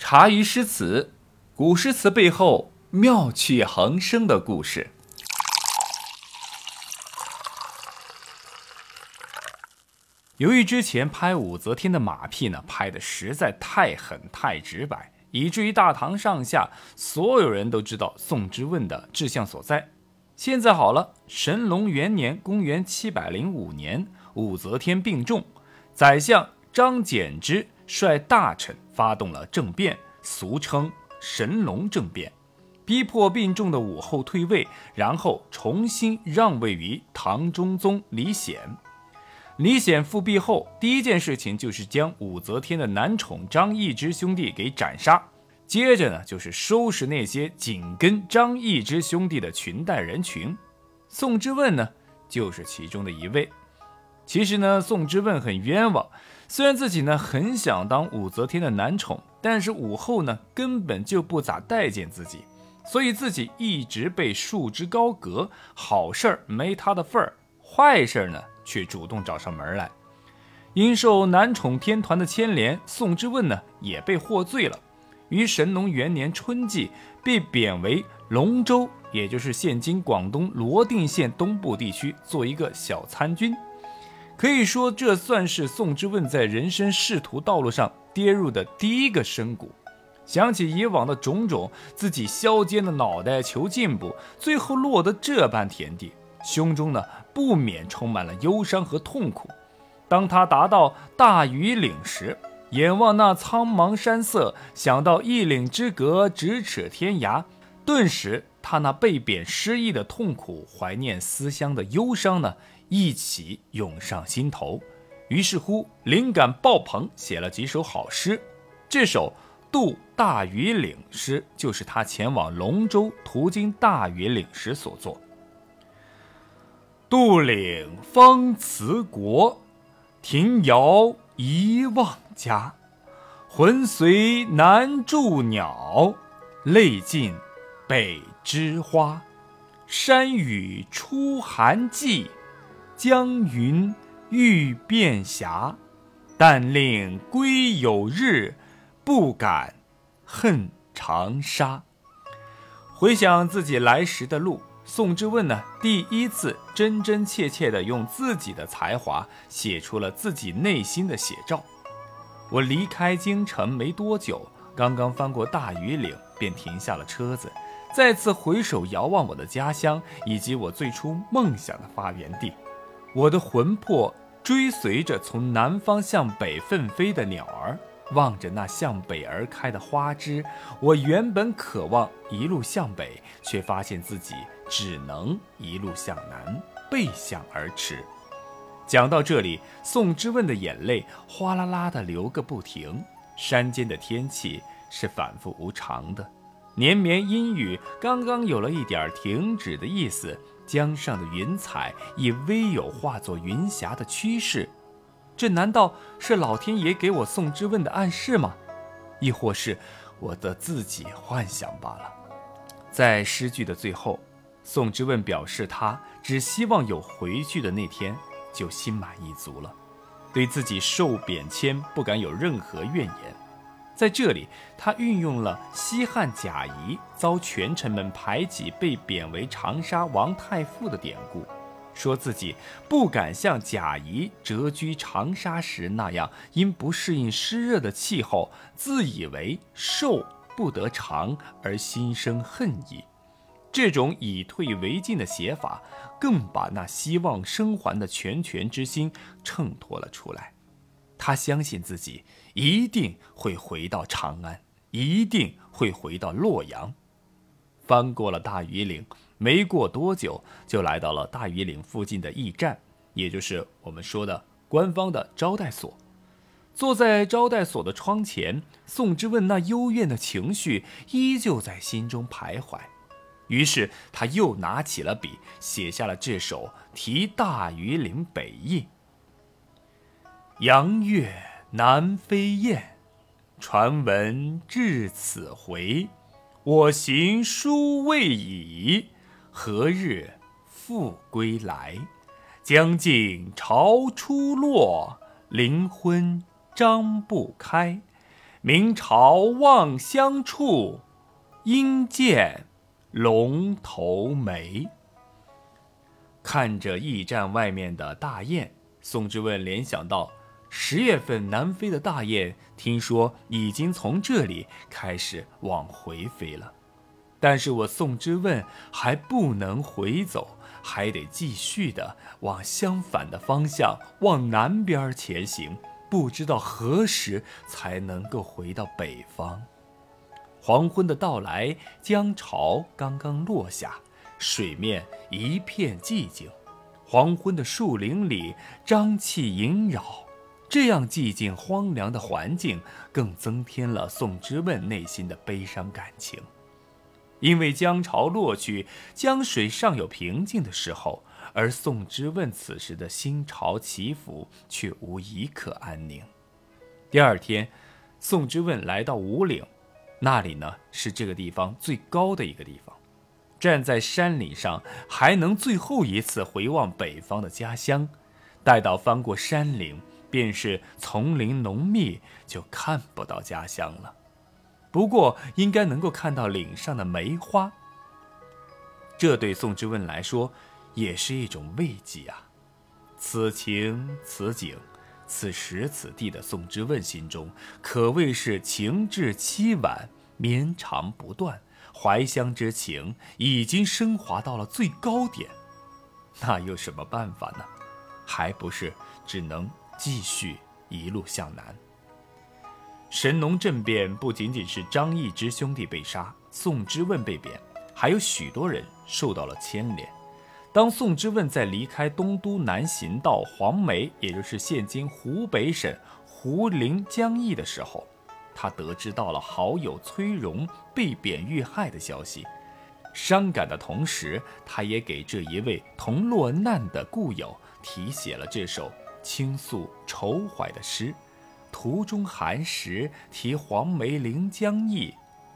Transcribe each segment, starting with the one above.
茶余诗词，古诗词背后妙趣横生的故事。由于之前拍武则天的马屁呢，拍的实在太狠太直白，以至于大唐上下所有人都知道宋之问的志向所在。现在好了，神龙元年（公元705年），武则天病重，宰相张柬之率大臣发动了政变，俗称神龙政变，逼迫病重的武后退位，然后重新让位于唐中宗李显。李显复辟后，第一件事情就是将武则天的男宠张易之兄弟给斩杀。接着呢，就是收拾那些紧跟张易之兄弟的裙带人群。宋之问呢，就是其中的一位。其实呢，宋之问很冤枉。虽然自己呢很想当武则天的男宠，但是武后呢根本就不咋待见自己，所以自己一直被束之高阁。好事儿没他的份儿，坏事儿呢？却主动找上门来，因受男宠天团的牵连，宋之问呢也被获罪了。于神农元年春季被贬为龙州，也就是现今广东罗定县东部地区，做一个小参军。可以说，这算是宋之问在人生仕途道路上跌入的第一个深谷。想起以往的种种，自己削尖的脑袋求进步，最后落得这般田地。胸中呢不免充满了忧伤和痛苦。当他达到大禹岭时，眼望那苍茫山色，想到一岭之隔，咫尺天涯，顿时他那被贬失意的痛苦、怀念思乡的忧伤呢，一起涌上心头。于是乎，灵感爆棚，写了几首好诗。这首《渡大禹岭》诗，就是他前往龙州途经大禹岭时所作。渡岭方辞国，庭遥一望家。魂随南住鸟，泪尽北枝花。山雨初寒季，江云欲变霞。但令归有日，不敢恨长沙。回想自己来时的路。宋之问呢，第一次真真切切地用自己的才华写出了自己内心的写照。我离开京城没多久，刚刚翻过大禹岭，便停下了车子，再次回首遥望我的家乡以及我最初梦想的发源地。我的魂魄追随着从南方向北奋飞的鸟儿。望着那向北而开的花枝，我原本渴望一路向北，却发现自己只能一路向南，背向而驰。讲到这里，宋之问的眼泪哗啦啦地流个不停。山间的天气是反复无常的，连绵阴雨刚刚有了一点停止的意思，江上的云彩已微有化作云霞的趋势。这难道是老天爷给我宋之问的暗示吗？亦或是我的自己幻想罢了？在诗句的最后，宋之问表示他只希望有回去的那天，就心满意足了，对自己受贬迁不敢有任何怨言。在这里，他运用了西汉贾谊遭权臣们排挤被贬为长沙王太傅的典故。说自己不敢像贾谊谪居长沙时那样，因不适应湿热的气候，自以为寿不得长而心生恨意。这种以退为进的写法，更把那希望生还的拳拳之心衬托了出来。他相信自己一定会回到长安，一定会回到洛阳。翻过了大榆岭。没过多久，就来到了大榆岭附近的驿站，也就是我们说的官方的招待所。坐在招待所的窗前，宋之问那幽怨的情绪依旧在心中徘徊。于是他又拿起了笔，写下了这首《题大榆岭北驿》：阳月南飞雁，传闻至此回。我行书未已。何日复归来？将近朝初落，灵魂张不开。明朝望乡处，应见龙头梅。看着驿站外面的大雁，宋之问联想到十月份南飞的大雁，听说已经从这里开始往回飞了。但是我宋之问还不能回走，还得继续的往相反的方向往南边前行。不知道何时才能够回到北方。黄昏的到来，江潮刚刚落下，水面一片寂静。黄昏的树林里瘴气萦绕，这样寂静荒凉的环境，更增添了宋之问内心的悲伤感情。因为江潮落去，江水尚有平静的时候。而宋之问此时的心潮起伏，却无一刻安宁。第二天，宋之问来到五岭，那里呢是这个地方最高的一个地方。站在山岭上，还能最后一次回望北方的家乡。待到翻过山岭，便是丛林浓密，就看不到家乡了。不过，应该能够看到岭上的梅花。这对宋之问来说。也是一种慰藉啊！此情此景，此时此地的宋之问心中可谓是情至凄婉，绵长不断，怀乡之情已经升华到了最高点。那有什么办法呢？还不是只能继续一路向南。神农政变不仅仅是张易之兄弟被杀，宋之问被贬，还有许多人受到了牵连。当宋之问在离开东都南行到黄梅，也就是现今湖北省胡陵江邑的时候，他得知到了好友崔融被贬遇害的消息，伤感的同时，他也给这一位同落难的故友题写了这首倾诉愁怀的诗：途中寒食，题黄梅临江邑，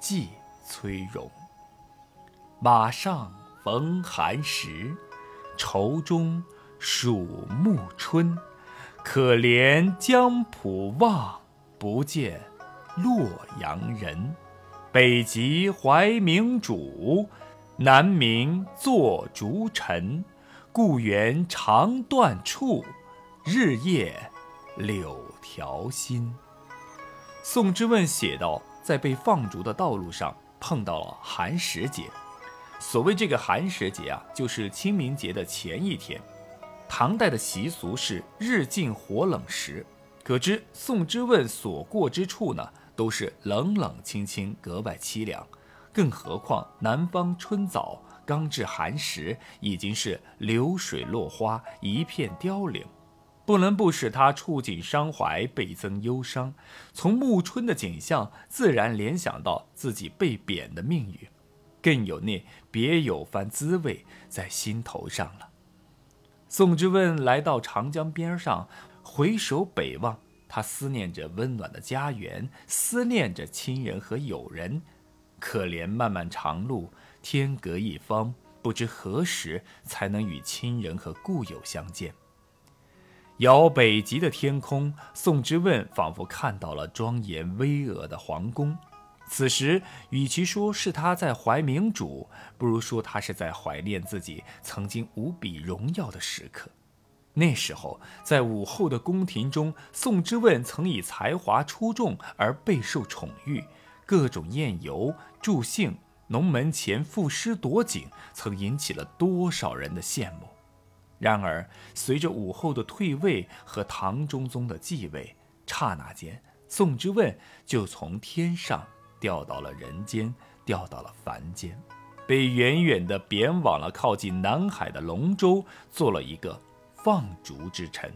寄崔融。马上。逢寒食，愁中属暮春。可怜江浦望，不见洛阳人。北极怀明主，南冥作烛尘。故园长断处，日夜柳条新。宋之问写道，在被放逐的道路上碰到了寒食节。所谓这个寒食节啊，就是清明节的前一天。唐代的习俗是日近火冷时，可知宋之问所过之处呢，都是冷冷清清，格外凄凉。更何况南方春早，刚至寒食，已经是流水落花，一片凋零，不能不使他触景伤怀，倍增忧伤。从暮春的景象，自然联想到自己被贬的命运。更有那别有番滋味在心头上了。宋之问来到长江边上，回首北望，他思念着温暖的家园，思念着亲人和友人。可怜漫漫长路，天隔一方，不知何时才能与亲人和故友相见。遥北极的天空，宋之问仿佛看到了庄严巍峨的皇宫。此时，与其说是他在怀明主，不如说他是在怀念自己曾经无比荣耀的时刻。那时候，在武后的宫廷中，宋之问曾以才华出众而备受宠遇，各种宴游、助兴、农门前赋诗夺景，曾引起了多少人的羡慕。然而，随着武后的退位和唐中宗的继位，刹那间，宋之问就从天上。掉到了人间，掉到了凡间，被远远的贬往了靠近南海的龙州，做了一个放逐之臣。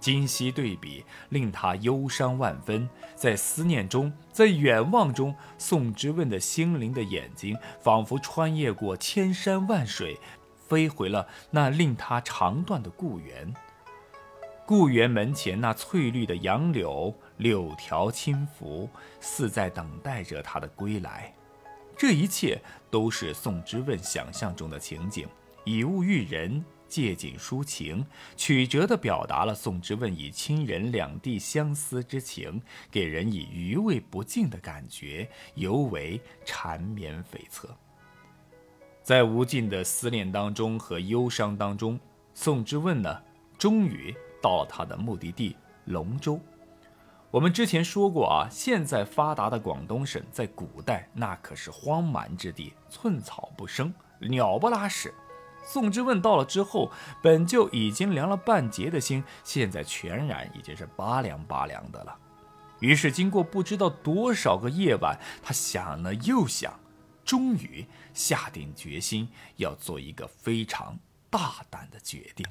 今昔对比，令他忧伤万分。在思念中，在远望中，宋之问的心灵的眼睛，仿佛穿越过千山万水，飞回了那令他肠断的故园。故园门前那翠绿的杨柳，柳条轻拂，似在等待着他的归来。这一切都是宋之问想象中的情景，以物喻人，借景抒情，曲折地表达了宋之问以亲人两地相思之情，给人以余味不尽的感觉，尤为缠绵悱恻。在无尽的思念当中和忧伤当中，宋之问呢，终于到了他的目的地龙州。我们之前说过啊，现在发达的广东省，在古代那可是荒蛮之地，寸草不生，鸟不拉屎。宋之问到了之后，本就已经凉了半截的心，现在全然已经是拔凉拔凉的了。于是，经过不知道多少个夜晚，他想了又想，终于下定决心要做一个非常大胆的决定。